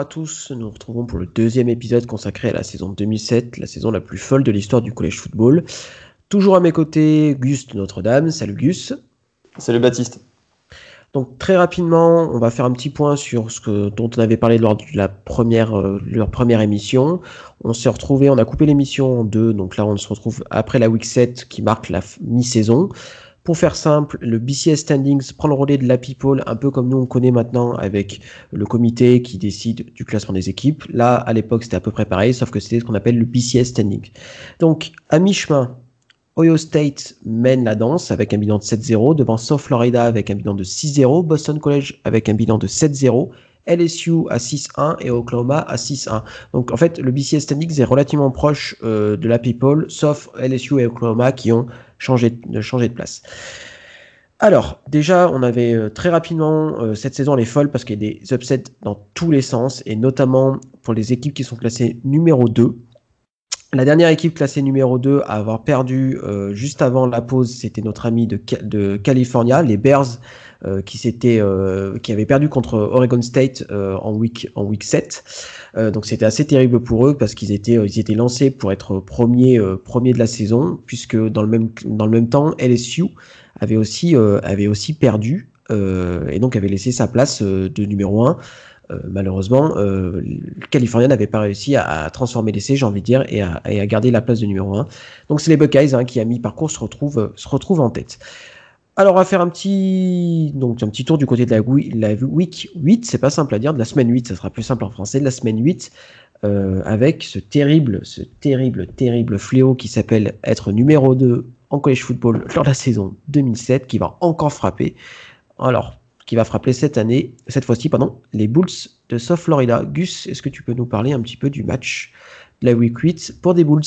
à tous. Nous nous retrouvons pour le deuxième épisode consacré à la saison 2007, la saison la plus folle de l'histoire du collège football. Toujours à mes côtés, Gus de Notre-Dame. Salut Gus. Salut Baptiste. Donc très rapidement, on va faire un petit point sur ce que, dont on avait parlé lors de la première, euh, leur première émission. On s'est retrouvé, on a coupé l'émission en deux, donc là on se retrouve après la week 7 qui marque la mi-saison. Pour faire simple, le BCS Standings prend le relais de la People, un peu comme nous on connaît maintenant avec le comité qui décide du classement des équipes. Là, à l'époque, c'était à peu près pareil, sauf que c'était ce qu'on appelle le BCS Standings. Donc, à mi-chemin, Ohio State mène la danse avec un bilan de 7-0, devant South Florida avec un bilan de 6-0, Boston College avec un bilan de 7-0, LSU à 6-1 et Oklahoma à 6-1. Donc en fait, le BCS Standings est relativement proche euh, de la People, sauf LSU et Oklahoma qui ont changé de place. Alors, déjà, on avait euh, très rapidement, euh, cette saison elle est folle parce qu'il y a des upsets dans tous les sens, et notamment pour les équipes qui sont classées numéro 2. La dernière équipe classée numéro 2 à avoir perdu euh, juste avant la pause, c'était notre ami de, de California, les Bears, euh, qui euh, qui avaient perdu contre Oregon State en week en week 7. donc c'était assez terrible pour eux parce qu'ils étaient, ils étaient lancés pour être premiers, premier de la saison, puisque dans le même dans le même temps, LSU avait aussi avait aussi perdu et donc avait laissé sa place de numéro 1 euh, malheureusement, euh, California n'avait pas réussi à, transformer l'essai, j'ai envie de dire, et à, garder la place de numéro 1. Donc c'est les Buckeyes hein, qui, à mi-parcours, se retrouvent, se retrouvent en tête. Alors on va faire un petit, donc, un petit tour du côté de la, week 8, c'est pas simple à dire, de la semaine 8, ça sera plus simple en français, de la semaine 8, euh, avec ce terrible, ce terrible, terrible fléau qui s'appelle être numéro 2 en college football lors de la saison 2007, qui va encore frapper. Alors, qui va frapper cette année, cette fois-ci, pardon, les Bulls de South Florida. Gus, est-ce que tu peux nous parler un petit peu du match de la Week 8 pour des Bulls?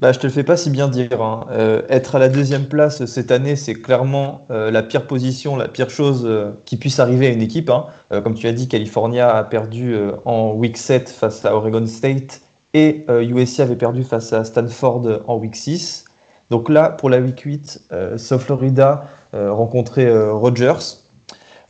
Bah, je te le fais pas si bien dire. Hein. Euh, être à la deuxième place cette année, c'est clairement euh, la pire position, la pire chose euh, qui puisse arriver à une équipe. Hein. comme tu as dit, California a perdu en week 7 face à Oregon State et USC avait perdu face à Stanford en week 6. Donc là, pour la week 8, South Florida rencontrait Rogers,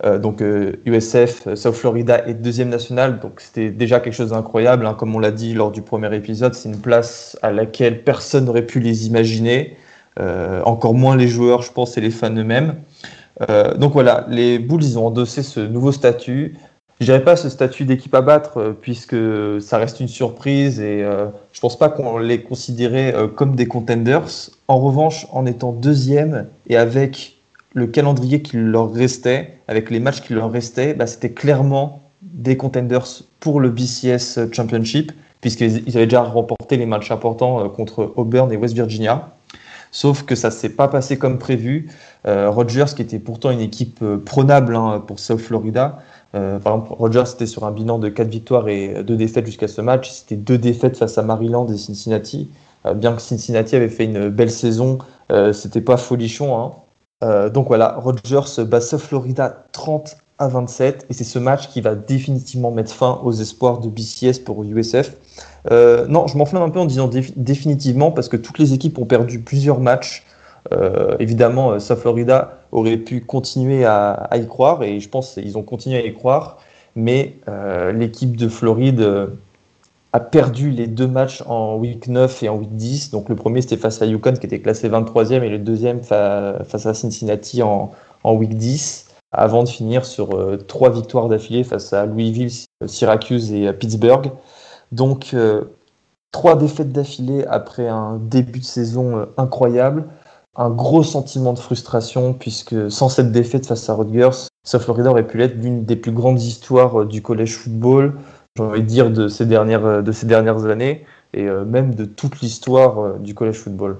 euh, donc USF, euh, euh, South Florida est deuxième nationale, donc c'était déjà quelque chose d'incroyable. Hein. comme on l'a dit lors du premier épisode, c'est une place à laquelle personne n'aurait pu les imaginer, encore moins les joueurs, je pense, et les fans eux-mêmes. donc voilà, les Bulls, ils ont endossé ce nouveau statut. Je dirais pas ce statut d'équipe à battre, puisque ça reste une surprise et je pense pas qu'on les considérait comme des contenders. En revanche, en étant deuxième et avec le calendrier qui leur restait, avec les matchs qui leur restaient, bah, c'était clairement des contenders pour le BCS Championship, puisqu'ils avaient déjà remporté les matchs importants euh, contre Auburn et West Virginia. Sauf que ça ne s'est pas passé comme prévu. Euh, Rogers, qui était pourtant une équipe euh, prenable hein, pour South Florida, par exemple, Rogers était sur un bilan de 4 victoires et 2 défaites jusqu'à ce match. C'était 2 défaites face à Maryland et Cincinnati. bien que Cincinnati avait fait une belle saison, c'était pas folichon. Hein. Euh, donc voilà, Rogers bat South Florida 30 à 27 et c'est ce match qui va définitivement mettre fin aux espoirs de BCS pour USF. Euh, non, je m'enflamme un peu en disant définitivement parce que toutes les équipes ont perdu plusieurs matchs. Euh, évidemment, South Florida aurait pu continuer à, y croire et je pense qu'ils ont continué à y croire, mais l'équipe de Floride a perdu les deux matchs en week 9 et en week 10. Donc le premier c'était face à Yukon qui était classé 23e et le deuxième face à Cincinnati en, en week 10 avant de finir sur euh, trois victoires d'affilée face à Louisville, Syracuse et Pittsburgh. Donc euh, trois défaites d'affilée après un début de saison euh, incroyable. Un gros sentiment de frustration puisque sans cette défaite face à Rutgers, South Florida aurait pu être l'une des plus grandes histoires du college football j'ai envie de dire, de ces dernières, euh, de ces dernières années et euh, même de toute l'histoire euh, du college football.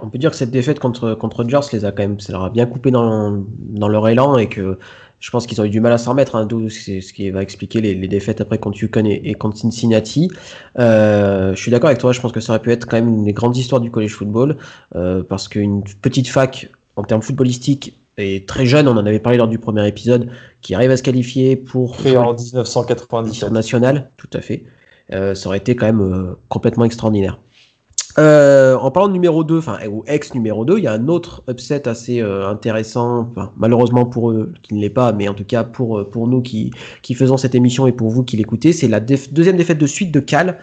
On peut dire que cette défaite contre, contre les a quand même, ça leur a bien coupé dans, dans leur élan et que je pense qu'ils ont eu du mal à s'en remettre, hein, c'est ce qui va expliquer les, défaites après contre Yukon et, contre Cincinnati. Je suis d'accord avec toi, je pense que ça aurait pu être quand même une des grandes histoires du college football, parce qu'une petite fac en termes footballistiques et très jeune, on en avait parlé lors du premier épisode, qui arrive à se qualifier pour Créé en 1997 national, tout à fait. Euh, ça aurait été quand même euh, complètement extraordinaire. Euh, en parlant de numéro 2, enfin, ou ex numéro 2, il y a un autre upset assez intéressant, malheureusement pour eux qui ne l'est pas, mais en tout cas pour, pour nous qui, qui faisons cette émission et pour vous qui l'écoutez, c'est la deuxième défaite de suite de Cal,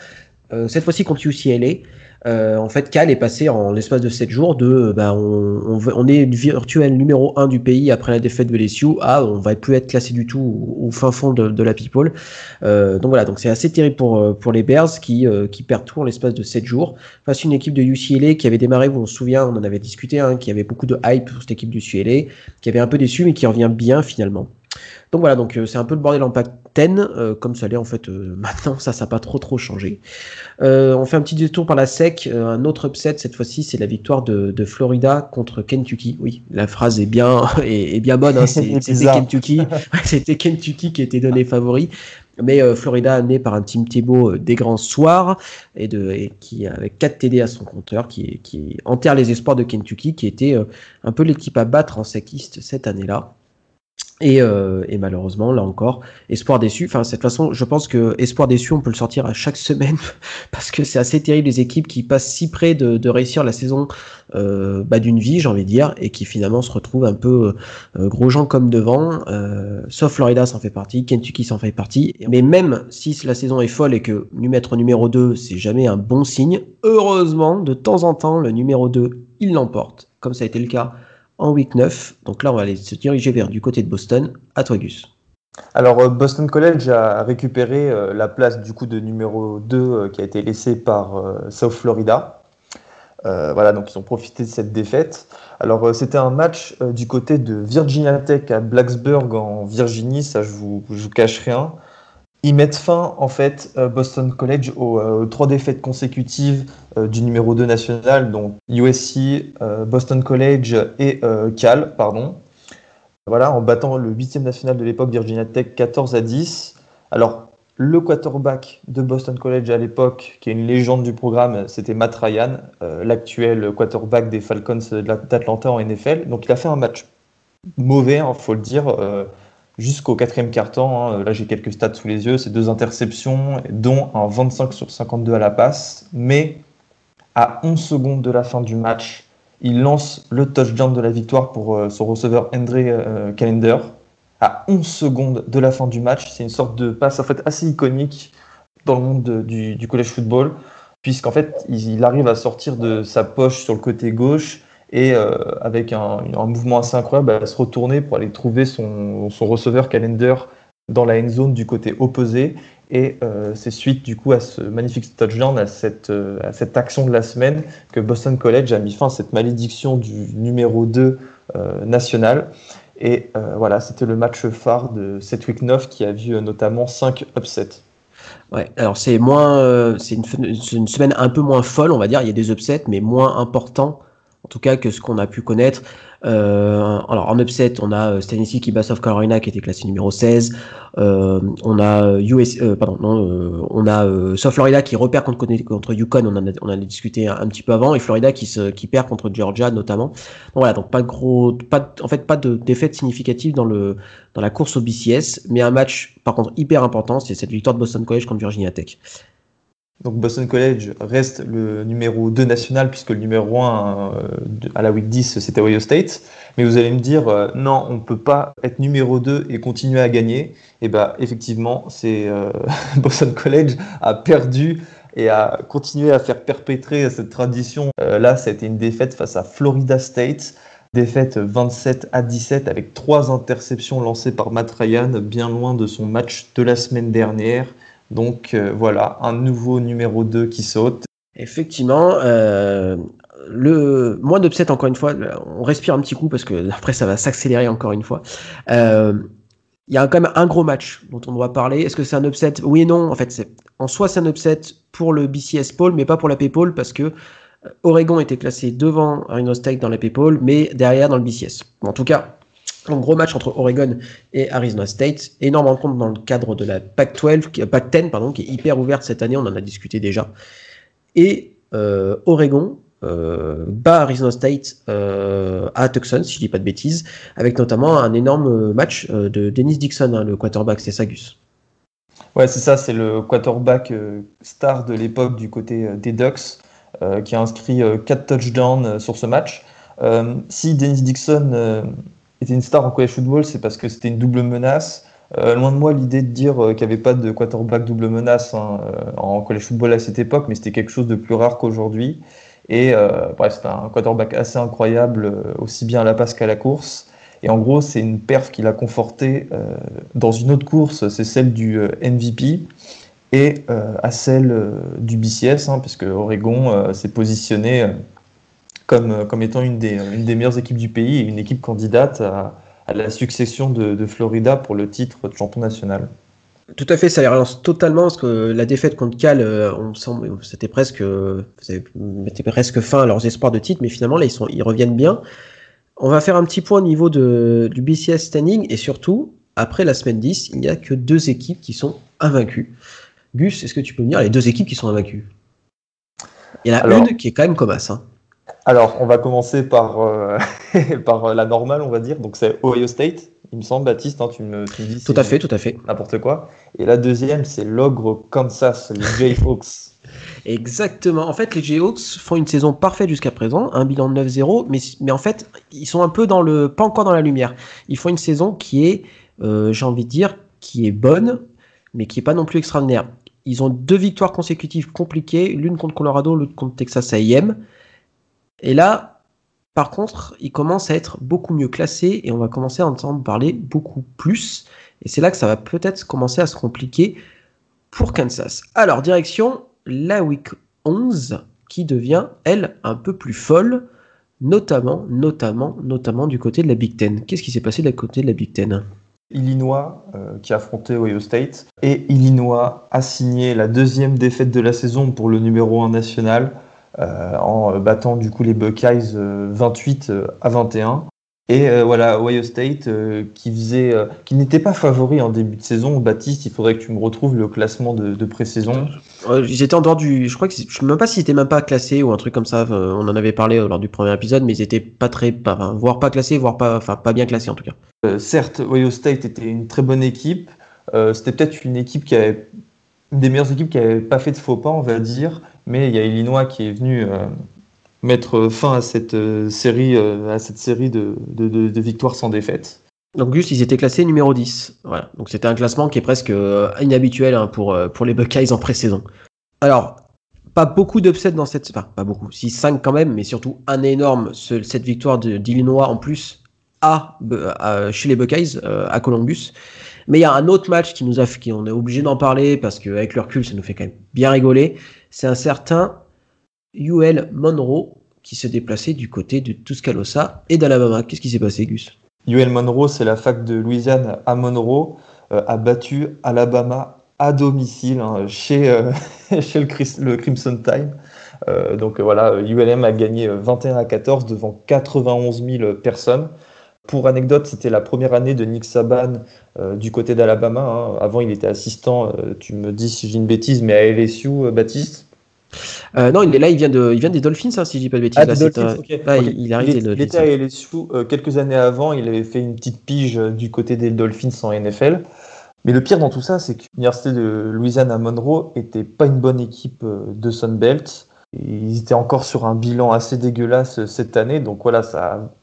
cette fois-ci contre UCLA. Euh, en fait, Cal est passé en l'espace de 7 jours de bah, on, on, est virtuel numéro 1 du pays après la défaite de LSU à on va plus être classé du tout au, fin fond de, la people. Euh, donc voilà, donc c'est assez terrible pour, euh, pour les Bears qui, qui perdent tout en l'espace de 7 jours face à une équipe de UCLA qui avait démarré, vous on se souvient, on en avait discuté, hein, qui avait beaucoup de hype pour cette équipe du UCLA, qui avait un peu déçu mais qui revient bien finalement. Donc voilà, donc c'est un peu le bordel en 10, comme ça l'est en fait maintenant, ça ça n'a pas trop trop changé. Euh, on fait un petit détour par la SEC. Euh, un autre upset, cette fois-ci, c'est la victoire de, Florida contre Kentucky. Oui, la phrase est bien, est, bien bonne. Hein. C'était Kentucky. C'était Kentucky qui était donné favori. Mais euh, Florida amené par un Team Tebow des grands soirs et, de, qui avec 4 TD à son compteur, qui, qui enterre les espoirs de Kentucky, qui était un peu l'équipe à battre en SEC East cette année-là. Euh, et, malheureusement, là encore, espoir déçu. Enfin, de cette façon, je pense que espoir déçu, on peut le sortir à chaque semaine parce que c'est assez terrible les équipes qui passent si près de, réussir la saison euh, bah, d'une vie, j'ai envie de dire, et qui finalement se retrouvent un peu euh, gros gens comme devant. sauf Florida s'en fait partie, Kentucky s'en fait partie. Mais même si la saison est folle et que nous mettre numéro 2, c'est jamais un bon signe, heureusement, de temps en temps, le numéro 2, il l'emporte, comme ça a été le cas en week 9. Donc là, on va aller se diriger vers du côté de Boston. À toi. Alors, euh, Boston College a récupéré euh, la place du coup de numéro 2 euh, qui a été laissée par South Florida. voilà, donc ils ont profité de cette défaite. Alors, c'était un match du côté de Virginia Tech à Blacksburg en Virginie, ça je vous, je vous cache rien. Ils mettent fin, en fait, euh, Boston College aux, trois défaites consécutives euh, du numéro 2 national, donc USC, euh, Boston College et Cal, pardon. Voilà, en battant le huitième national de l'époque, Virginia Tech, 14 à 10. Alors, le quarterback de Boston College à l'époque, qui est une légende du programme, c'était Matt Ryan, l'actuel quarterback des Falcons d'Atlanta en NFL. Donc, il a fait un match mauvais, il hein, faut le dire jusqu'au quatrième quart-temps. Hein, là, j'ai quelques stats sous les yeux. C'est deux interceptions, dont un 25 sur 52 à la passe. Mais à 11 secondes de la fin du match, il lance le touchdown de la victoire pour euh, son receveur André euh. À 11 secondes de la fin du match, c'est une sorte de passe en fait assez iconique dans le monde du, du college football, puisqu'en fait, il arrive à sortir de sa poche sur le côté gauche et euh, avec un, mouvement assez incroyable, à se retourner pour aller trouver son, receveur calendar dans la end zone du côté opposé. Et euh, c'est suite du coup à ce magnifique touchdown, à cette, euh, à cette action de la semaine, que Boston College a mis fin à cette malédiction du numéro 2 national. Et voilà, c'était le match phare de cette week 9 qui a vu notamment 5 upsets. Ouais, alors c'est moins, c'est une, semaine un peu moins folle, on va dire. Il y a des upsets, mais moins importants tout cas que ce qu'on a pu connaître. Euh, alors en upset, on a euh, Tennessee qui bat South Carolina qui était classé numéro 16. Euh, on a US, euh, pardon, non, on a South Florida qui repère contre, contre Yukon, on en a, on a discuté un, petit peu avant, et Florida qui, se, qui perd contre Georgia notamment. Donc voilà, donc pas de gros, pas, en fait pas de défaite significative dans le dans la course au BCS, mais un match par contre hyper important, c'est cette victoire de Boston College contre Virginia Tech. Donc Boston College reste le numéro 2 national puisque le numéro 1 euh, à la week 10 c'était Ohio State. Mais vous allez me dire euh, non, on ne peut pas être numéro 2 et continuer à gagner. Et eh bien effectivement, c'est euh, Boston College a perdu et a continué à faire perpétrer cette tradition. là, c'était une défaite face à Florida State. Défaite 27 à 17 avec trois interceptions lancées par Matt Ryan, bien loin de son match de la semaine dernière. Donc euh, voilà, un nouveau numéro 2 qui saute. Effectivement, euh, le moins d'upset encore une fois, on respire un petit coup parce que après ça va s'accélérer encore une fois. Euh, il y a quand même un gros match dont on doit parler. Est-ce que c'est un upset? Oui et non. En fait, en soi c'est un upset pour le BCS Pole, mais pas pour la Paypal parce que Oregon était classé devant Arizona State dans la Paypal, mais derrière dans le BCS. En tout cas, un gros match entre Oregon et Arizona State. Énorme rencontre dans le cadre de la Pac-12, Pac-10, pardon, qui est hyper ouverte cette année. On en a discuté déjà. Et euh, Oregon euh, bat Arizona State euh, à Tucson, si je dis pas de bêtises, avec notamment un énorme match de Dennis Dixon, hein, le quarterback, c'est Sagus. Ouais, c'est ça, c'est le quarterback star de l'époque du côté des Ducks. qui a inscrit 4 touchdowns sur ce match. si Dennis Dixon était une star en college football, c'est parce que c'était une double menace. loin de moi l'idée de dire qu'il n'y avait pas de quarterback double menace hein, en college football à cette époque, mais c'était quelque chose de plus rare qu'aujourd'hui. Et bref, c'était un quarterback assez incroyable, aussi bien à la passe qu'à la course. Et en gros, c'est une perf qu'il a confortée euh, dans une autre course, c'est celle du euh, MVP, et euh, à celle du BCS, hein, parce que Oregon s'est positionné comme, comme étant une des, une des meilleures équipes du pays et une équipe candidate à, la succession de, de, Florida pour le titre de champion national. Tout à fait, ça les relance totalement parce que la défaite contre Cal, on c'était presque, mettait presque fin à leurs espoirs de titre, mais finalement là ils, sont, ils reviennent bien. On va faire un petit point au niveau de, du BCS standing et surtout, après la semaine 10, il n'y a que deux équipes qui sont invaincues. Gus, est-ce que tu peux me dire les deux équipes qui sont invaincues? Il y en a une qui est quand même comme Hein. Alors, on va commencer par, euh, par la normale, on va dire. Donc, c'est Ohio State, il me semble, Baptiste, hein, tu, me, tu, dis. Tout à fait, tout à fait. N'importe quoi. Et la deuxième, c'est l'ogre Kansas, les Jayhawks. Exactement. En fait, les Jayhawks font une saison parfaite jusqu'à présent, un bilan de 9-0, mais, mais en fait, ils sont un peu dans le, pas encore dans la lumière. Ils font une saison qui est, euh, j'ai envie de dire, qui est bonne, mais qui est pas non plus extraordinaire. Ils ont deux victoires consécutives compliquées, l'une contre Colorado, l'autre contre Texas A&M. Et là, par contre, ils commencent à être beaucoup mieux classés et on va commencer à entendre parler beaucoup plus. Et c'est là que ça va peut-être commencer à se compliquer pour Kansas. Alors, direction la week 11 qui devient, elle, un peu plus folle, notamment, notamment, notamment du côté de la Big Ten. Qu'est-ce qui s'est passé de côté de la Big Ten? Illinois euh, qui a affronté Ohio State et Illinois a signé la deuxième défaite de la saison pour le numéro 1 national en battant du coup les Buckeyes 28 euh, à 21. Et euh, voilà, Ohio State euh, qui faisait, euh, qui n'était pas favori en début de saison. Baptiste, il faudrait que tu me retrouves le classement de, de pré-saison. ils étaient en dehors du, je crois que je sais même pas s'ils étaient même pas classés ou un truc comme ça. on en avait parlé lors du premier épisode, mais ils étaient pas très, pas, voire pas classés, voire pas, enfin pas bien classés en tout cas. certes, Ohio State était une très bonne équipe. C'était peut-être une équipe qui avait des meilleures équipes qui avait pas fait de faux pas, on va dire. Mais il y a Illinois qui est venu mettre fin à cette euh, série, euh, à cette série de, victoires sans défaite. Donc juste, ils étaient classés numéro 10. Voilà. Donc c'était un classement qui est presque euh, inhabituel hein, pour, pour les Buckeyes en pré-saison. Alors, pas beaucoup d'upsets dans cette... Enfin, pas beaucoup. 6-5 quand même, mais surtout un énorme, cette victoire d'Illinois en plus à, chez les Buckeyes, à Columbus. Mais il y a un autre match qui nous a... Qui, on est obligé d'en parler parce qu'avec le recul, ça nous fait quand même bien rigoler. C'est un certain UL Monroe qui se déplaçait du côté de Tuscaloosa et d'Alabama. Qu'est-ce qui s'est passé, Gus? UL Monroe, c'est la fac de Louisiane à Monroe, euh, a battu Alabama à domicile hein, chez, euh, chez le, Crimson Time. Euh, donc voilà, ULM a gagné 21 à 14 devant 91 000 personnes. Pour anecdote, c'était la première année de Nick Saban du côté d'Alabama. Hein. Avant, il était assistant, tu me dis si j'ai une bêtise, mais à LSU, Baptiste. Euh, non, il est là, il vient de, il vient des Dolphins, hein, si je dis pas de bêtises. Ah, il, il, arrive il, était à LSU euh, quelques années avant. Il avait fait une petite pige euh, du côté des Dolphins en NFL. Mais le pire dans tout ça, c'est que l'université de Louisiane à Monroe était pas une bonne équipe de Sunbelt. Ils étaient encore sur un bilan assez dégueulasse cette année. Donc voilà, ça.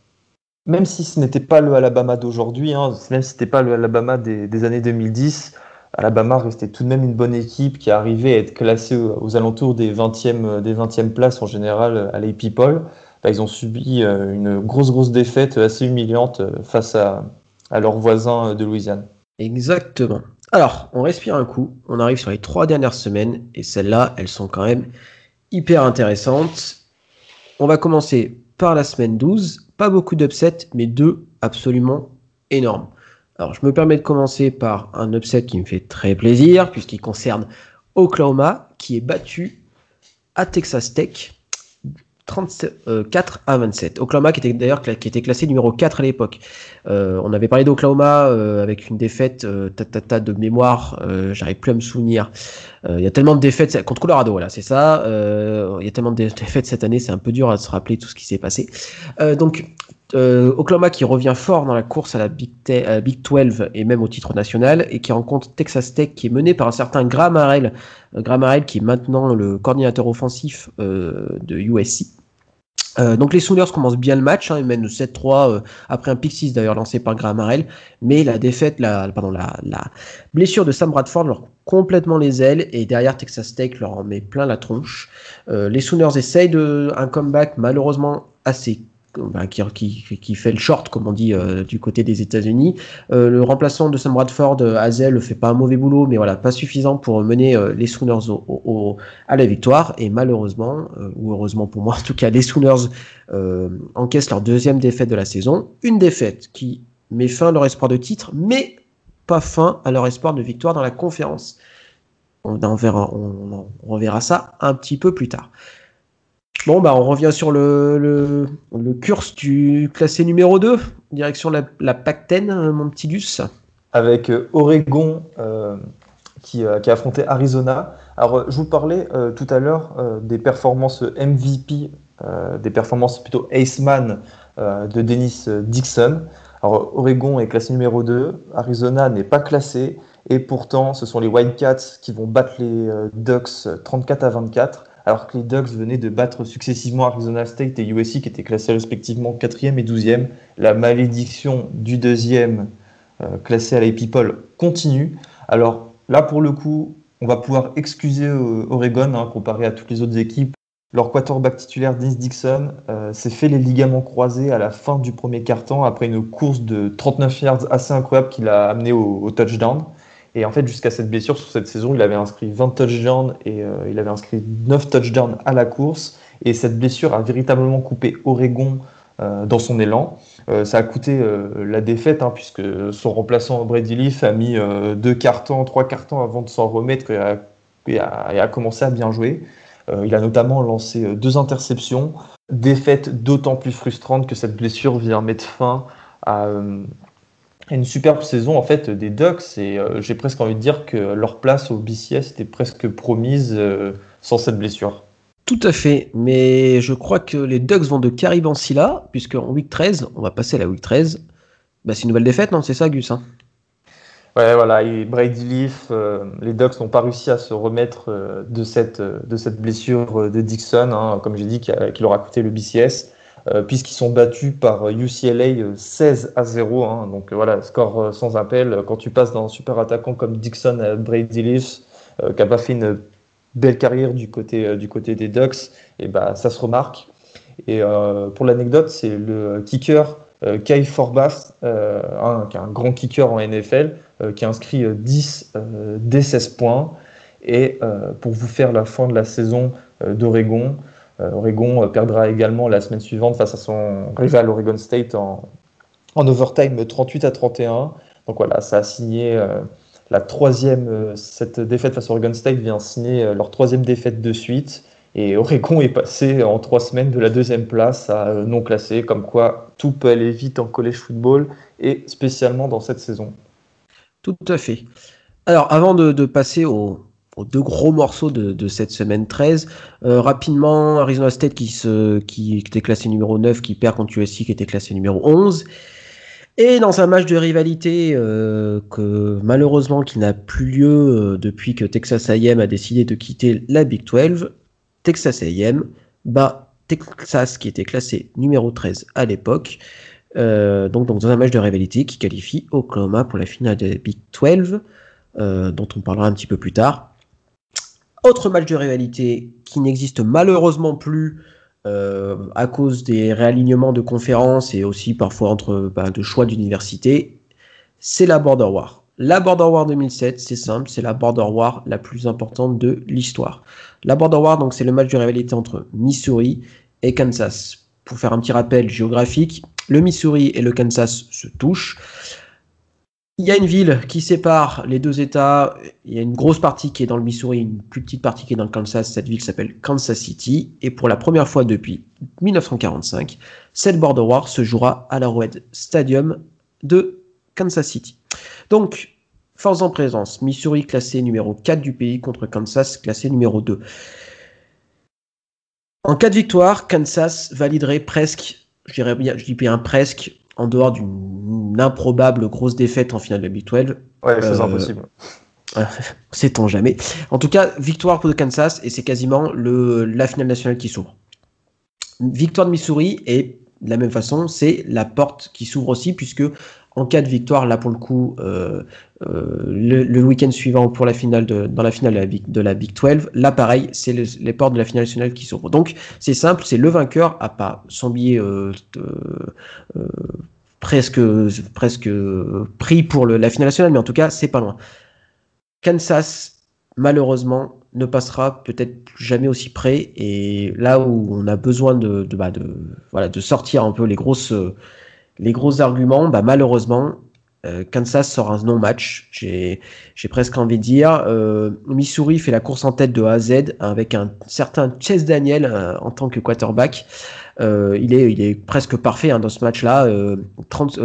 Même si ce n'était pas le Alabama d'aujourd'hui, hein, même si ce n'était pas le Alabama des, années 2010, Alabama restait tout de même une bonne équipe qui arrivait à être classée aux, alentours des 20e, des 20e places en général à l'AP Poll. Bah, ils ont subi euh, une grosse, grosse défaite assez humiliante euh, face à, à leurs voisins de Louisiane. Exactement. Alors, on respire un coup, on arrive sur les trois dernières semaines, et celles-là, elles sont quand même hyper intéressantes. On va commencer par la semaine 12. Pas beaucoup d'upsets, mais deux absolument énormes. Alors, je me permets de commencer par un upset qui me fait très plaisir, puisqu'il concerne Oklahoma, qui est battu à Texas Tech 34 euh, à 27. Oklahoma qui était d'ailleurs qui était classé numéro 4 à l'époque. Euh, on avait parlé d'Oklahoma euh, avec une défaite tata de mémoire, j'arrive plus à me souvenir. il y a tellement de défaites contre Colorado, voilà, c'est ça. Il y a tellement de défaites cette année, c'est un peu dur à se rappeler tout ce qui s'est passé. donc Oklahoma qui revient fort dans la course à la Big, Big 12 et même au titre national et qui rencontre Texas Tech qui est mené par un certain Graham Harrell, Graham Harrell qui est maintenant le coordinateur offensif de USC. Euh, donc les Sooners commencent bien le match, hein, ils mènent 7-3 euh, après un pick 6 d'ailleurs lancé par Graham Harrell, mais la défaite, la, pardon, la, la, blessure de Sam Bradford leur complètement les ailes et derrière Texas Tech leur en met plein la tronche. Euh, les Sooners essayent de, un comeback malheureusement assez bah, qui, fait le short, comme on dit euh, du côté des États-Unis. Euh, le remplaçant de Sam Bradford, euh, Hazel, fait pas un mauvais boulot, mais voilà, pas suffisant pour mener les Sooners à la victoire. Et malheureusement, ou heureusement pour moi, en tout cas, les Sooners encaissent leur deuxième défaite de la saison. Une défaite qui met fin à leur espoir de titre, mais pas fin à leur espoir de victoire dans la conférence. On, verra, on, ça un petit peu plus tard. Bon, bah, on revient sur le, le, curse du classé numéro 2, direction la, la Pac-10, euh, mon petit Gus. Avec euh, Oregon euh, qui, qui, a affronté Arizona. Alors, je vous parlais tout à l'heure des performances MVP, des performances plutôt Aceman de Dennis Dixon. Alors, Oregon est classé numéro 2, Arizona n'est pas classé, et pourtant, ce sont les Wildcats qui vont battre les Ducks 34 à 24 alors que les Ducks venaient de battre successivement Arizona State et USC qui étaient classés respectivement 4e et 12e. La malédiction du deuxième euh, classé à la People continue. Alors là, pour le coup, on va pouvoir excuser euh, Oregon hein, comparé à toutes les autres équipes. Leur quarterback titulaire, Dennis Dixon, euh, s'est fait les ligaments croisés à la fin du premier quart-temps après une course de 39 yards assez incroyable qui l'a amené au touchdown. Et en fait, jusqu'à cette blessure, sur cette saison, il avait inscrit 20 touchdowns et euh, il avait inscrit 9 touchdowns à la course. Et cette blessure a véritablement coupé Oregon euh, dans son élan. Euh, ça a coûté la défaite, hein, puisque son remplaçant Brady Leaf a mis deux cartons, trois cartons avant de s'en remettre et a, commencé à bien jouer. il a notamment lancé deux interceptions. Défaite d'autant plus frustrante que cette blessure vient mettre fin à, une superbe saison en fait des Ducks. Et euh, j'ai presque envie de dire que leur place au BCS était presque promise euh, sans cette blessure. Tout à fait, mais je crois que les Ducks vont de Caribancilla, puisque en week 13, on va passer à la week 13, bah, c'est une nouvelle défaite, non? C'est ça, Gus hein? Ouais, voilà, et Brady Leaf, euh, les Ducks n'ont pas réussi à se remettre de, cette, de cette blessure de Dixon, hein, comme j'ai dit, qui, qui, leur a coûté le BCS. Euh, puisqu'ils sont battus par UCLA 16 à 0. Hein. donc voilà, score euh, sans appel. Quand tu passes d'un super attaquant comme Dixon Brady Leaf, euh, qui n'a pas fait une belle carrière du côté, du côté des Ducks, et bah, ça se remarque. Et pour l'anecdote, c'est le kicker Kai Forbath, qui est un grand kicker en NFL, qui a inscrit 10 des 16 points. Et pour vous faire la fin de la saison d'Oregon, euh, Oregon euh, perdra également la semaine suivante face à son rival Oregon State en, en overtime 38 à 31. Donc voilà, ça a signé euh, la troisième, cette défaite face à Oregon State vient signer leur troisième défaite de suite. Et Oregon est passé en trois semaines de la deuxième place à non classé, comme quoi tout peut aller vite en college football et spécialement dans cette saison. Tout à fait. Alors avant de passer au, deux gros morceaux de, cette semaine 13. Euh, rapidement, Arizona State qui, était classé numéro 9, qui perd contre USC qui était classé numéro 11. Et dans un match de rivalité euh, que malheureusement qui n'a plus lieu euh, depuis que Texas A&M a décidé de quitter la Big 12, Texas A&M bat Texas qui était classé numéro 13 à l'époque. donc dans un match de rivalité qui qualifie Oklahoma pour la finale de la Big 12, dont on parlera un petit peu plus tard. Autre match de rivalité qui n'existe malheureusement plus euh, à cause des réalignements de conférences et aussi parfois entre bah, de choix d'université, c'est la Border War. La Border War 2007, c'est simple, c'est la Border War la plus importante de l'histoire. La Border War, donc, c'est le match de rivalité entre Missouri et Kansas. Pour faire un petit rappel géographique, le Missouri et le Kansas se touchent. Il y a une ville qui sépare les deux États. Il y a une grosse partie qui est dans le Missouri, une plus petite partie qui est dans le Kansas. Cette ville s'appelle Kansas City. Et pour la première fois depuis 1945, cette Border War se jouera à l'Arrowhead Stadium de Kansas City. Donc, Force en présence, Missouri classé numéro 4 du pays contre Kansas classé numéro 2. En cas de victoire, Kansas validerait presque, je dirais je dis bien presque, en dehors d'une improbable grosse défaite en finale de la Big 12. Ouais, c'est euh, impossible. Sait-on jamais. En tout cas, victoire pour le Kansas et c'est quasiment le, la finale nationale qui s'ouvre. Victoire de Missouri et de la même façon, c'est la porte qui s'ouvre aussi puisque en cas de victoire, là pour le coup, euh, euh, le, week-end suivant pour la finale de, dans la finale de la Big, de la Big 12, là pareil, c'est les portes de la finale nationale qui s'ouvrent. Donc c'est simple, c'est le vainqueur à pas son billet euh, presque presque pris pour la finale nationale, mais en tout cas c'est pas loin. Kansas, malheureusement, ne passera peut-être jamais aussi près. Et là où on a besoin de, de, bah voilà, de sortir un peu les grosses les gros arguments, bah, malheureusement, euh, Kansas sort un non-match. J'ai presque envie de dire. Euh, Missouri fait la course en tête de A à Z avec un certain Chase Daniel euh, en tant que quarterback. il, est, il est presque parfait hein, dans ce match-là.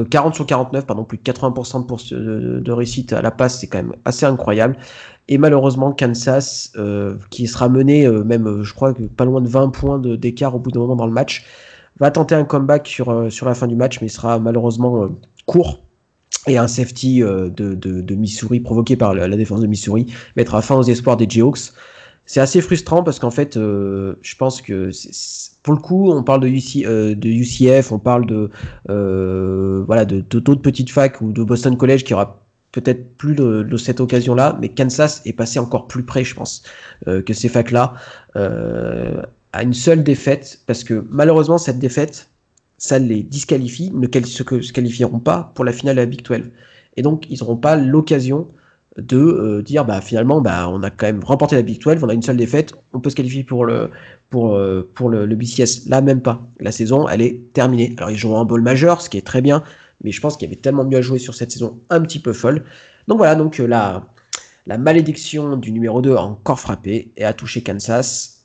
40 sur 49, pardon, plus de 80% de, de, réussite à la passe, c'est quand même assez incroyable. Et malheureusement, Kansas, qui sera mené même, je crois, pas loin de 20 points d'écart au bout d'un moment dans le match, va tenter un comeback sur, euh, sur la fin du match, mais sera malheureusement euh, court. Et un safety euh, de, de, Missouri provoqué par la, défense de Missouri mettra fin aux espoirs des Jayhawks. C'est assez frustrant parce qu'en fait, je pense que pour le coup, on parle de, de UCF, on parle de voilà de d'autres petites facs ou de Boston College qui aura peut-être plus de, de cette occasion-là, mais Kansas est passé encore plus près, je pense, que ces facs-là à une seule défaite, parce que malheureusement, cette défaite, ça les disqualifie, ne se qualifieront pas pour la finale de la Big 12. Et donc, ils n'auront pas l'occasion de euh, dire bah finalement bah on a quand même remporté la Big 12 on a une seule défaite on peut se qualifier pour le pour euh, pour le, BCS là même pas. La saison elle est terminée. Alors ils jouent un ball majeur ce qui est très bien mais je pense qu'il y avait tellement mieux à jouer sur cette saison un petit peu folle. Donc voilà. Donc euh, la la malédiction du numéro 2 a encore frappé et a touché Kansas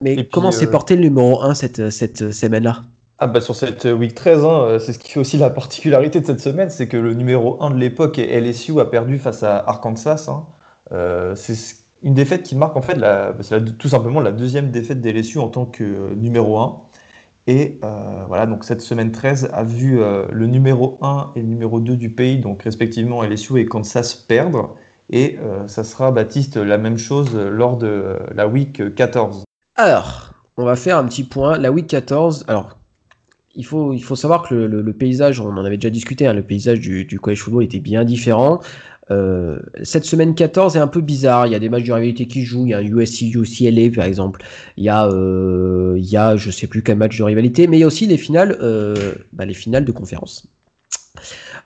mais comment s'est euh, porté le numéro 1 cette, cette semaine-là? Ah bah sur cette week 13, hein, c'est ce qui fait aussi la particularité de cette semaine, c'est que le numéro 1 de l'époque, LSU, a perdu face à Arkansas. Hein. Euh, c'est une défaite qui marque en fait la, tout simplement la deuxième défaite d'LSU en tant que numéro 1. Et euh, voilà, donc cette semaine 13 a vu le numéro 1 et le numéro 2 du pays, donc respectivement LSU et Kansas, perdre. Et ça sera, Baptiste, la même chose lors de la week 14. On va faire un petit point. La week 14, alors, il faut, savoir que le, paysage, on en avait déjà discuté, hein, le paysage du, college football était bien différent. Euh, cette semaine 14 est un peu bizarre. Il y a des matchs de rivalité qui jouent. Il y a un USC UCLA par exemple. Il y a, euh, il je sais plus quel match de rivalité, mais il y a aussi les finales, euh, bah, de conférence.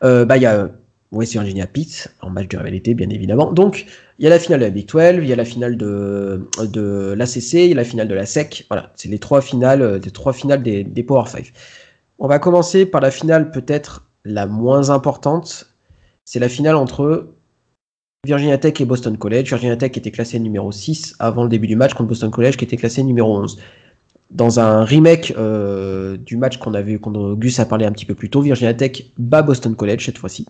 bah, il y a West Virginia Pitt en match de rivalité, bien évidemment. Donc, il y a la finale de la Big 12, il y a la finale de, de l'ACC, il y a la finale de la SEC. Voilà, c'est les trois finales, des, Power 5. On va commencer par la finale peut-être la moins importante. C'est la finale entre Virginia Tech et Boston College. Virginia Tech était classé numéro 6 avant le début du match contre Boston College qui était classé numéro 11. Dans un remake euh, du match qu'on avait, quand Gus a parlé un petit peu plus tôt, Virginia Tech bat Boston College cette fois-ci.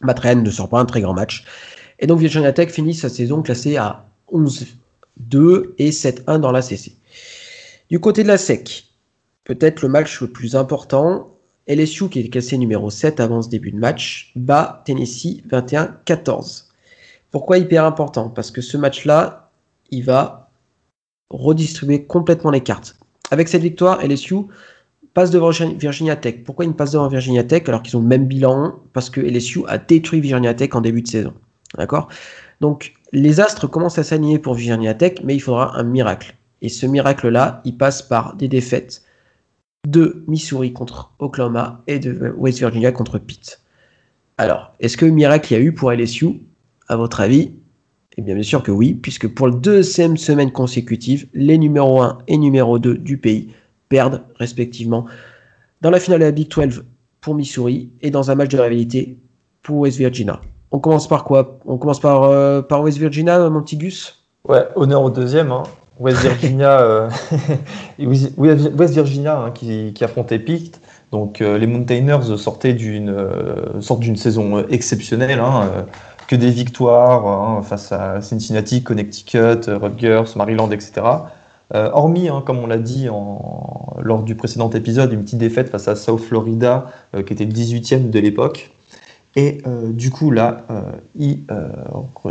Matt ne sort pas un très grand match. Et donc Virginia Tech finit sa saison classée à 11-2 et 7-1 dans la CC. Du côté de la SEC, peut-être le match le plus important, LSU qui est classé numéro 7 avant ce début de match, bat Tennessee 21-14. Pourquoi hyper important? Parce que ce match-là, il va redistribuer complètement les cartes. Avec cette victoire, LSU passe devant Virginia Tech. Pourquoi ils passe devant Virginia Tech alors qu'ils ont le même bilan Parce que LSU a détruit Virginia Tech en début de saison. D'accord? Donc, les astres commencent à s'aligner pour Virginia Tech, mais il faudra un miracle. Et ce miracle-là, il passe par des défaites de Missouri contre Oklahoma et de West Virginia contre Pitt. Alors, est-ce que miracle il y a eu pour LSU À votre avis? Eh bien, bien sûr que oui, puisque pour la deuxième semaine consécutive, les numéros 1 et numéro 2 du pays perdent respectivement dans la finale de la Big 12 pour Missouri et dans un match de rivalité pour West Virginia. On commence par quoi? On commence par, euh, par West Virginia, Montigus Ouais, honneur au deuxième. Hein. West Virginia, euh, West Virginia hein, qui, qui, affrontait Pitt. Donc les Mountaineers sortaient d'une sorte d'une saison exceptionnelle, hein, que des victoires face à Cincinnati, Connecticut, Rutgers, Maryland, etc. hormis, hein, comme on l'a dit lors du précédent épisode, une petite défaite face à South Florida, qui était le 18e de l'époque. Et euh, du coup, là, euh, il, euh,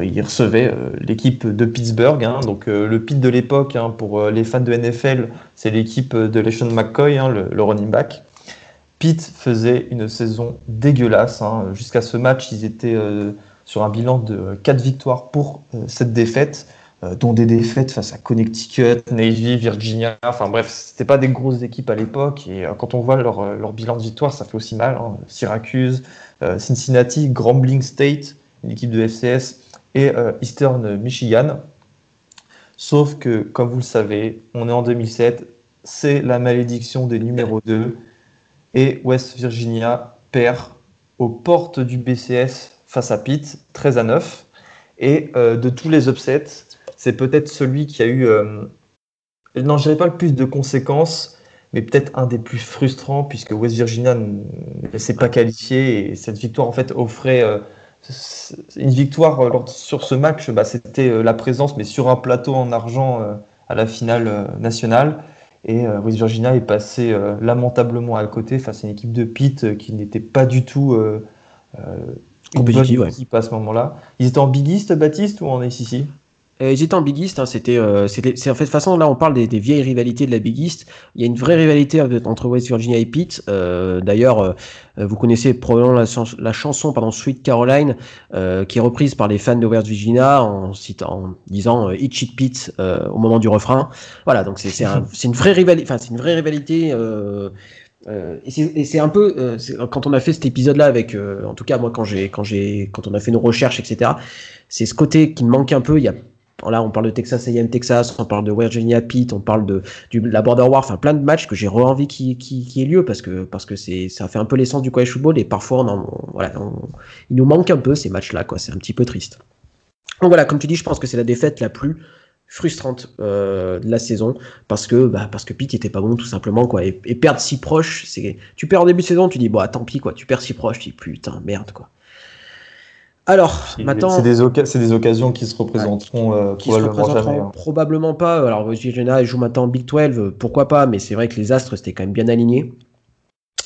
il, recevait l'équipe de Pittsburgh. Hein. donc, le Pitt de l'époque, hein, pour les fans de NFL, c'est l'équipe de LeSean McCoy, hein, le, running back. Pitt faisait une saison dégueulasse. Jusqu'à ce match, ils étaient sur un bilan de 4 victoires pour cette défaite, dont des défaites face à Connecticut, Navy, Virginia. Enfin bref, c'était pas des grosses équipes à l'époque. Et quand on voit leur, leur, bilan de victoire, ça fait aussi mal. Syracuse. Euh, Cincinnati, Grambling State, une équipe de FCS, et euh, Eastern Michigan. Sauf que, comme vous le savez, on est en 2007, c'est la malédiction des numéros 2, et West Virginia perd aux portes du BCS face à Pitt, 13 à 9. Et euh, de tous les upsets, c'est peut-être celui qui a eu, non, je dirais pas le plus de conséquences, mais peut-être un des plus frustrants puisque West Virginia ne s'est pas qualifié et cette victoire en fait offrait euh, une victoire euh, sur ce match, bah, c'était euh, la présence mais sur un plateau en argent à la finale nationale. Et West Virginia est passé lamentablement à côté face à une équipe de Pitt qui n'était pas du tout une bonne équipe à ce moment-là. Ils étaient en Big East, Baptiste, ou en euh, ils étaient en Big East. Hein, c'était, euh, c'est en fait de façon là on parle des, des, vieilles rivalités de la Big East. Il y a une vraie rivalité entre West Virginia et Pitt. Euh, d'ailleurs, euh, vous connaissez probablement la, chanson pardon Sweet Caroline qui est reprise par les fans de West Virginia en citant, en disant Itchy It Pitt au moment du refrain. Voilà, donc c'est, un, une vraie rivalité. Enfin, c'est une vraie rivalité. Euh, et c'est un peu euh, quand on a fait cet épisode-là avec, en tout cas moi quand j'ai quand j'ai quand on a fait nos recherches etc. C'est ce côté qui me manque un peu. Là, on parle de Texas A&M Texas, on parle de Virginia Pitt, on parle de la Border War, enfin plein de matchs que j'ai envie qui, qui, qui ait lieu parce que parce que ça fait un peu l'essence du college football et parfois on, voilà, il nous manque un peu ces matchs-là quoi, c'est un petit peu triste. Donc voilà, comme tu dis, je pense que c'est la défaite la plus frustrante euh, de la saison parce que bah, parce que Pitt était pas bon tout simplement quoi. Et, perdre si proche c'est tu perds en début de saison tu dis bon tant pis quoi. Tu perds si proche tu dis putain merde quoi alors, maintenant. C'est des, des, occasions qui se représenteront, euh, qui probablement, se représenteront hein. probablement pas. Alors, Virginia joue maintenant en Big 12, pourquoi pas, mais c'est vrai que les astres étaient quand même bien alignés.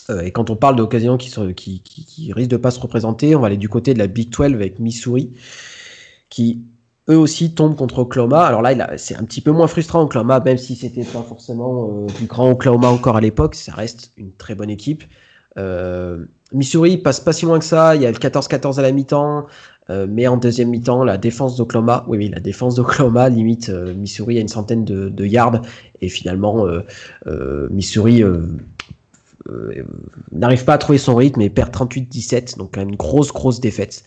Euh, et quand on parle d'occasions qui, qui, qui, qui, risquent de pas se représenter, on va aller du côté de la Big 12 avec Missouri, qui eux aussi tombent contre Oklahoma. Alors là, c'est un petit peu moins frustrant Oklahoma, même si c'était pas forcément euh, du grand Oklahoma encore à l'époque, ça reste une très bonne équipe. Euh, Missouri passe pas si loin que ça. Il y a le 14-14 à la mi-temps. Euh, mais en deuxième mi-temps, la défense d'Oklahoma, oui, la défense d'Oklahoma limite euh, Missouri à une centaine de, yards et finalement Missouri n'arrive pas à trouver son rythme et perd 38-17, donc quand même une grosse grosse défaite.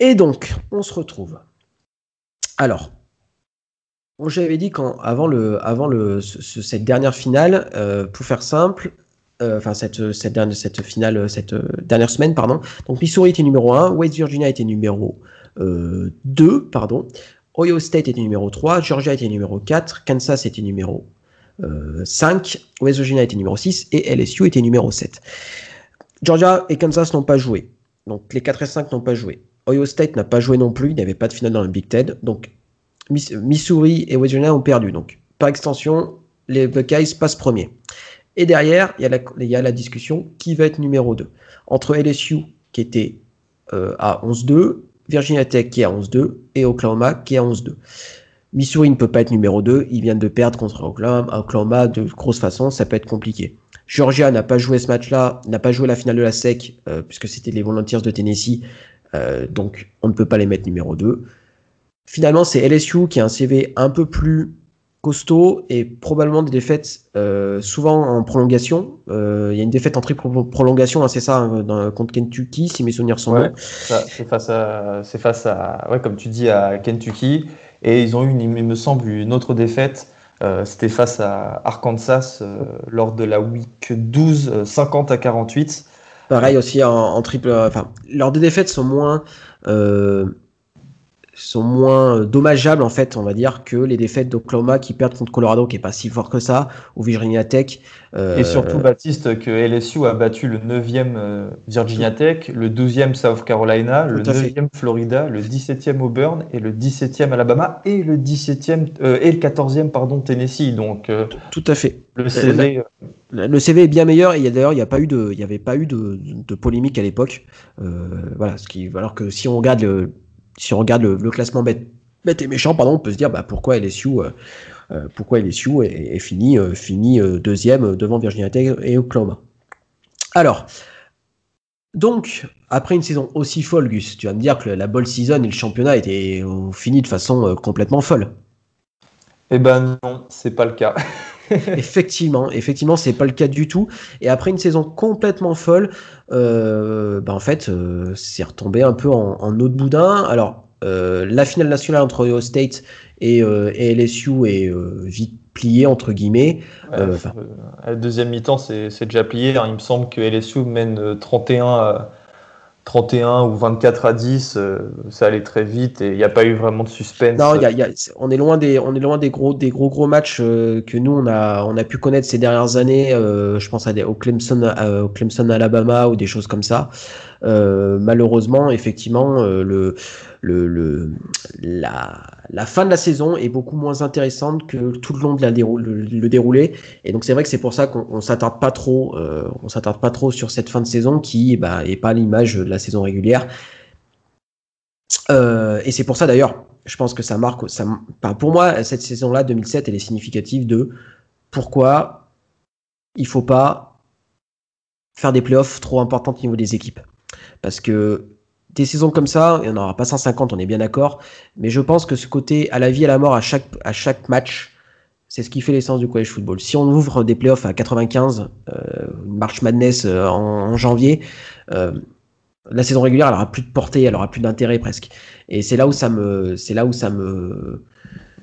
Et donc, on se retrouve. Alors, j'avais dit quand avant le avant le cette dernière finale, pour faire simple, euh, enfin cette, cette, dernière, finale, cette euh, dernière semaine, pardon. Donc Missouri était numéro 1, West Virginia était numéro 2, euh, pardon. Ohio State était numéro 3, Georgia était numéro 4, Kansas était numéro 5, West Virginia était numéro 6 et LSU était numéro 7. Georgia et Kansas n'ont pas joué. Donc les 4 et 5 n'ont pas joué. Ohio State n'a pas joué non plus, il n'y avait pas de finale dans le Big Ten. Donc Missouri et West Virginia ont perdu. Donc par extension, les Buckeyes passent premier. Et derrière, il y, a la, il y a la discussion qui va être numéro 2. Entre LSU, qui était euh, à 11-2, Virginia Tech qui est à 11-2, et Oklahoma qui est à 11-2. Missouri ne peut pas être numéro 2, ils viennent de perdre contre Oklahoma, Oklahoma de grosse façon, ça peut être compliqué. Georgia n'a pas joué ce match-là, n'a pas joué la finale de la SEC, euh, puisque c'était les Volunteers de Tennessee, euh, donc on ne peut pas les mettre numéro 2. Finalement, c'est LSU qui a un CV un peu plus costaud et probablement des défaites euh, souvent en prolongation. Euh, il y a une défaite en triple prolongation, hein, c'est ça, hein, contre Kentucky, si mes souvenirs sont bons. C'est face à, c'est face à, ouais, comme tu dis, à Kentucky. Et ils ont eu, il me semble, une autre défaite. Euh, c'était face à Arkansas lors de la week 12, 50 à 48. Pareil aussi en, triple. Enfin, leurs deux défaites sont moins sont moins dommageables en fait, on va dire, que les défaites d'Oklahoma qui perdent contre Colorado, qui est pas si fort que ça, ou Virginia Tech. Euh, Et surtout, Baptiste, que LSU a battu le 9e euh, Virginia Tech, le 12e South Carolina, le 9e Florida, le 17e Auburn et le 17e Alabama et le 17e euh, et le 14e pardon Tennessee. Donc tout à fait. Le CV, le CV est bien meilleur et d'ailleurs il n'y a pas eu de, il y avait pas eu de, de polémique à l'époque. voilà, ce qui, alors que si on regarde le si on regarde le, classement bête, et méchant, pardon, on peut se dire bah, pourquoi LSU, euh, euh, pourquoi LSU est, est fini, euh, fini deuxième devant Virginia Tech et Oklahoma. Alors, donc, après une saison aussi folle, Gus, tu vas me dire que la ball season et le championnat étaient finis de façon complètement folle. Eh ben non, c'est pas le cas. effectivement, effectivement, c'est pas le cas du tout. Et après une saison complètement folle, euh, bah en fait, euh, c'est retombé un peu en, en eau de boudin. Alors, euh, la finale nationale entre Ohio State et, et LSU est vite pliée entre guillemets. la deuxième mi-temps, c'est déjà plié. Hein. Il me semble que LSU mène 31 31 ou 24 à 10, euh, ça allait très vite et il n'y a pas eu vraiment de suspense. Non, y a, y a, on est loin des, on est loin des gros, des gros gros matchs euh, que nous on a, on a pu connaître ces dernières années. Euh, je pense à des, au Clemson, au Clemson Alabama ou des choses comme ça. malheureusement, effectivement, le le, la, fin de la saison est beaucoup moins intéressante que tout le long de la le, déroulé. Et donc c'est vrai que c'est pour ça qu'on s'attarde pas trop, euh, on s'attarde pas trop sur cette fin de saison qui bah, est pas l'image de la saison régulière. Euh, et c'est pour ça d'ailleurs, je pense que ça marque, ça, pour moi cette saison-là 2007, elle est significative de pourquoi il faut pas faire des playoffs trop importants au niveau des équipes. Parce que des saisons comme ça, il n'y en aura pas 150, on est bien d'accord, mais je pense que ce côté à la vie et à la mort à chaque, à chaque match, c'est ce qui fait l'essence du college football. Si on ouvre des playoffs à 95, euh, une March Madness euh, en, janvier, euh, la saison régulière, elle aura plus de portée, elle aura plus d'intérêt presque. Et c'est là où ça me, c'est là où ça me.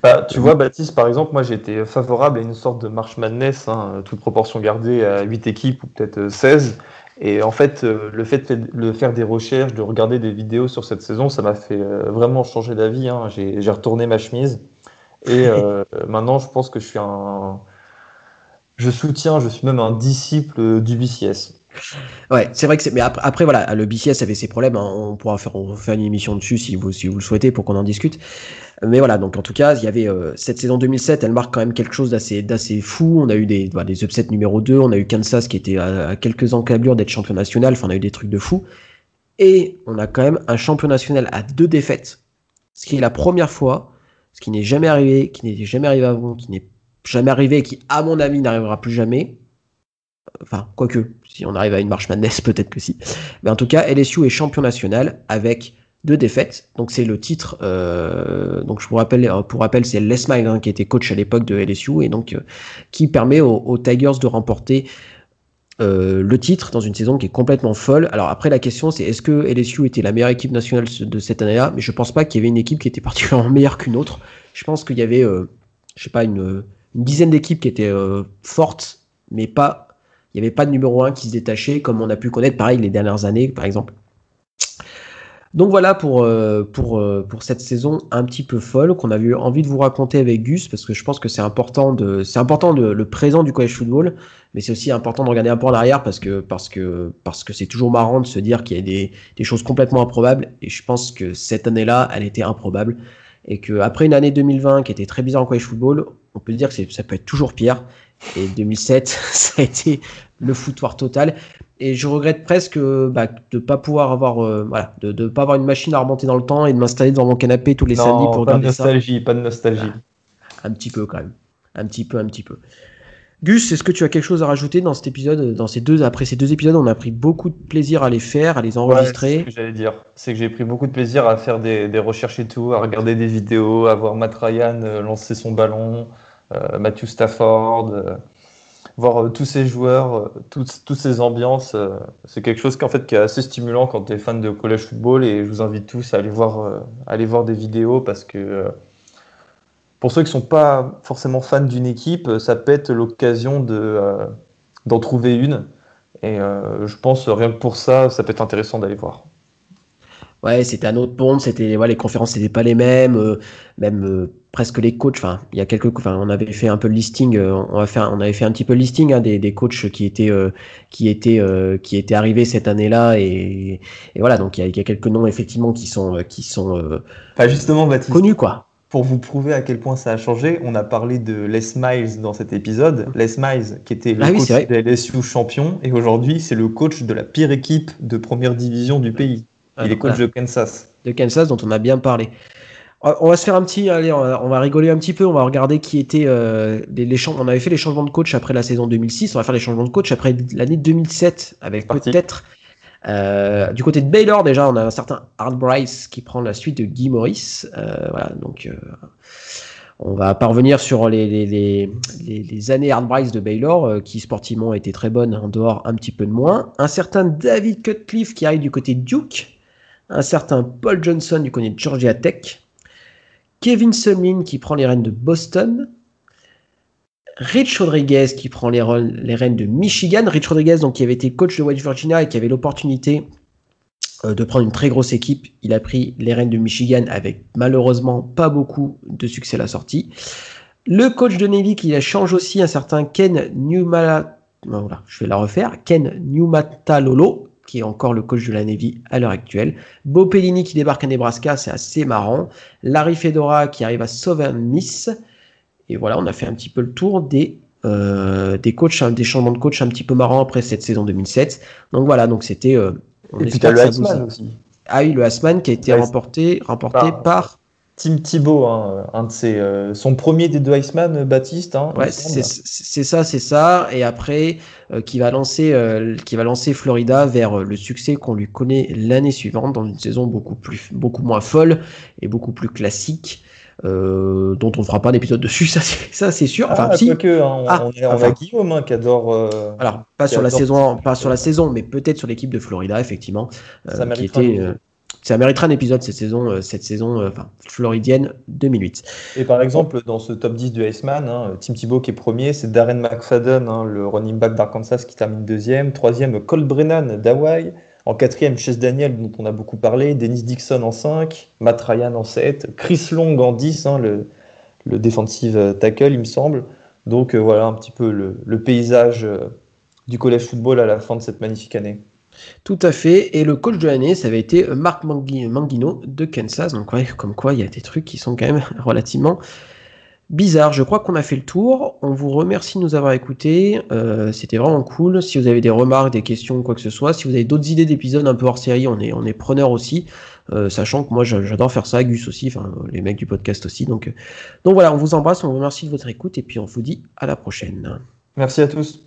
Bah, tu vois, Baptiste, par exemple, moi j'étais favorable à une sorte de March Madness, hein, toute proportion gardée à 8 équipes ou peut-être 16. Et en fait, euh, le fait de faire des recherches, de regarder des vidéos sur cette saison, ça m'a fait euh, vraiment changer d'avis. Hein. J'ai retourné ma chemise. Et euh, maintenant, je pense que je suis un. Je soutiens, je suis même un disciple du BCS. Ouais, c'est vrai que c'est. Mais après, voilà, le BCS avait ses problèmes. Hein. On pourra faire, on une émission dessus si vous, si vous le souhaitez pour qu'on en discute. Mais voilà, donc en tout cas, il y avait euh, cette saison 2007, elle marque quand même quelque chose d'assez d'assez fou. On a eu des, bah, des upsets numéro 2, on a eu Kansas qui était à, quelques encablures d'être champion national, enfin on a eu des trucs de fou. Et on a quand même un champion national à deux défaites, ce qui est la première fois, ce qui n'est jamais arrivé, qui n'est jamais arrivé avant, qui n'est jamais arrivé qui, à mon avis, n'arrivera plus jamais. Enfin, quoique, si on arrive à une marche madness, peut-être que si. Mais en tout cas, LSU est champion national avec deux défaites. Donc c'est le titre. Euh, donc je vous rappelle, euh, pour rappel, c'est Les Miles hein, qui était coach à l'époque de LSU et donc euh, qui permet aux, Tigers de remporter le titre dans une saison qui est complètement folle. Alors après la question c'est est-ce que LSU était la meilleure équipe nationale de cette année-là? Mais je pense pas qu'il y avait une équipe qui était particulièrement meilleure qu'une autre. Je pense qu'il y avait, je sais pas, une, une dizaine d'équipes qui étaient fortes, mais pas. Il n'y avait pas de numéro un qui se détachait comme on a pu connaître pareil les dernières années par exemple. Donc voilà pour, euh, pour, euh, pour cette saison un petit peu folle qu'on a eu envie de vous raconter avec Gus parce que je pense que c'est important de c'est important de, le présent du college football mais c'est aussi important de regarder un peu en arrière parce que parce que parce que c'est toujours marrant de se dire qu'il y a des, des choses complètement improbables et je pense que cette année-là elle était improbable et que après une année 2020 qui était très bizarre en college football on peut dire que ça peut être toujours pire et 2007 ça a été le foutoir total et je regrette presque bah, de ne pas pouvoir avoir euh, voilà de, de pas avoir une machine à remonter dans le temps et de m'installer devant mon canapé tous les samedis pour regarder ça. Pas de nostalgie, pas de nostalgie. un petit peu quand même, un petit peu, un petit peu. Gus, est-ce que tu as quelque chose à rajouter dans cet épisode, dans ces deux après ces deux épisodes, on a pris beaucoup de plaisir à les faire, à les enregistrer. c'est ce que j'allais dire, c'est que j'ai pris beaucoup de plaisir à faire des, des, recherches et tout, à regarder des vidéos, à voir Matt Ryan euh, lancer son ballon, euh, Matthew Stafford voir euh, tous ces joueurs, euh, toutes, ces ambiances, euh, c'est quelque chose fait, qui est assez stimulant quand tu es fan de college football et je vous invite tous à aller voir, aller voir des vidéos parce que pour ceux qui ne sont pas forcément fans d'une équipe, ça peut être l'occasion de, d'en trouver une. Et je pense rien que pour ça, ça peut être intéressant d'aller voir. Ouais, c'était un autre monde, c'était ouais, les conférences n'étaient pas les mêmes, euh, même euh, presque les coachs. Enfin, il y a quelques, enfin, on avait fait un peu le listing, euh, on a fait, on avait fait un petit peu le listing hein, des, des coachs qui étaient, qui étaient, qui étaient arrivés cette année-là, et, et, voilà, donc il y, y, a, quelques noms effectivement qui sont, qui sont, enfin, justement, Baptiste, connus quoi. Pour vous prouver à quel point ça a changé, on a parlé de Les Miles dans cet épisode. Les Miles, qui était le Ah oui, coach c'est de LSU champion, et aujourd'hui, c'est le coach de la pire équipe de première division du pays. Ah, Il est donc, coach voilà. de Kansas. de Kansas dont on a bien parlé. On va se faire un petit, allez, on va, rigoler un petit peu, on va regarder qui étaient euh, les, les. On avait fait les changements de coach après la saison 2006, on va faire les changements de coach après l'année 2007 avec peut-être euh, du côté de Baylor déjà, on a un certain Art Bryce qui prend la suite de Guy Morris. Euh, voilà, donc on va parvenir sur les, les, les, les, les années Art Bryce de Baylor qui sportivement étaient très bonnes, en dehors un petit peu de moins. Un certain David Cutcliffe qui arrive du côté de Duke un certain Paul Johnson du côté de Georgia Tech, Kevin Sumlin qui prend les rênes de Boston, Rich Rodriguez qui prend les, rênes de Michigan, Rich Rodriguez donc qui avait été coach de West Virginia et qui avait l'opportunité euh, de prendre une très grosse équipe, il a pris les rênes de Michigan avec malheureusement pas beaucoup de succès à la sortie. Le coach de Navy qui change aussi un certain Ken Newmala, voilà, la Ken Newmatalolo qui est encore le coach de la Navy à l'heure actuelle. Bo Pelini qui débarque à Nebraska, c'est assez marrant. Larry Fedora qui arrive à Southern Miss. Et voilà, on a fait un petit peu le tour des, euh, des coachs, hein, des changements de coach un petit peu marrants après cette saison 2007. Donc voilà, donc c'était. euh, Et puis t'as le Heisman aussi. Ah oui, le Asman qui a été remporté, remporté par- par. Tim Thibault, hein, un de ses, euh, son premier des deux euh, Baptiste. Hein, Ouais, c'est ça, c'est ça. Et après, euh, qui va lancer, euh, qui va lancer Florida vers euh, le succès qu'on lui connaît l'année suivante dans une saison beaucoup plus, beaucoup moins folle et beaucoup plus classique, euh, dont on ne fera pas d'épisode dessus. Ça, c'est ça, c'est sûr. Enfin, ah, si. quoique, hein, on, Ah, on est- on enfin. a Guillaume hein, qui adore. euh, Alors, pas sur la saison, pas sur la saison, mais peut-être sur l'équipe de Florida, effectivement, euh, Ça qui était. Ça méritera un épisode cette saison, euh, cette saison, euh, enfin, floridienne 2008. Et par exemple, dans ce top 10 du hein, Tim Thibault qui est premier, c'est Darren McFadden, hein, le running back d'Arkansas qui termine deuxième. Troisième, Colt Brennan d'Hawaii. En quatrième, Chase Daniel, dont on a beaucoup parlé. Dennis Dixon en 5. Matt Ryan en 7. Chris Long en 10, hein, le, le defensive tackle, il me semble. Donc euh, voilà un petit peu le, paysage du collège football à la fin de cette magnifique année. Tout à fait. Et le coach de l'année, ça avait été Marc Mangui- Manguino de Kansas. Donc, ouais, comme quoi, il y a des trucs qui sont quand même relativement bizarres. Je crois qu'on a fait le tour. On vous remercie de nous avoir écoutés. Euh, C'était vraiment cool. Si vous avez des remarques, des questions, quoi que ce soit, si vous avez d'autres idées d'épisodes un peu hors série, on est, on est preneur aussi. Euh, sachant que moi, j'a- j'adore faire ça, Gus aussi, enfin, les mecs du podcast aussi. Donc, euh, donc voilà, on vous embrasse, on vous remercie de votre écoute et puis on vous dit à la prochaine. Merci à tous.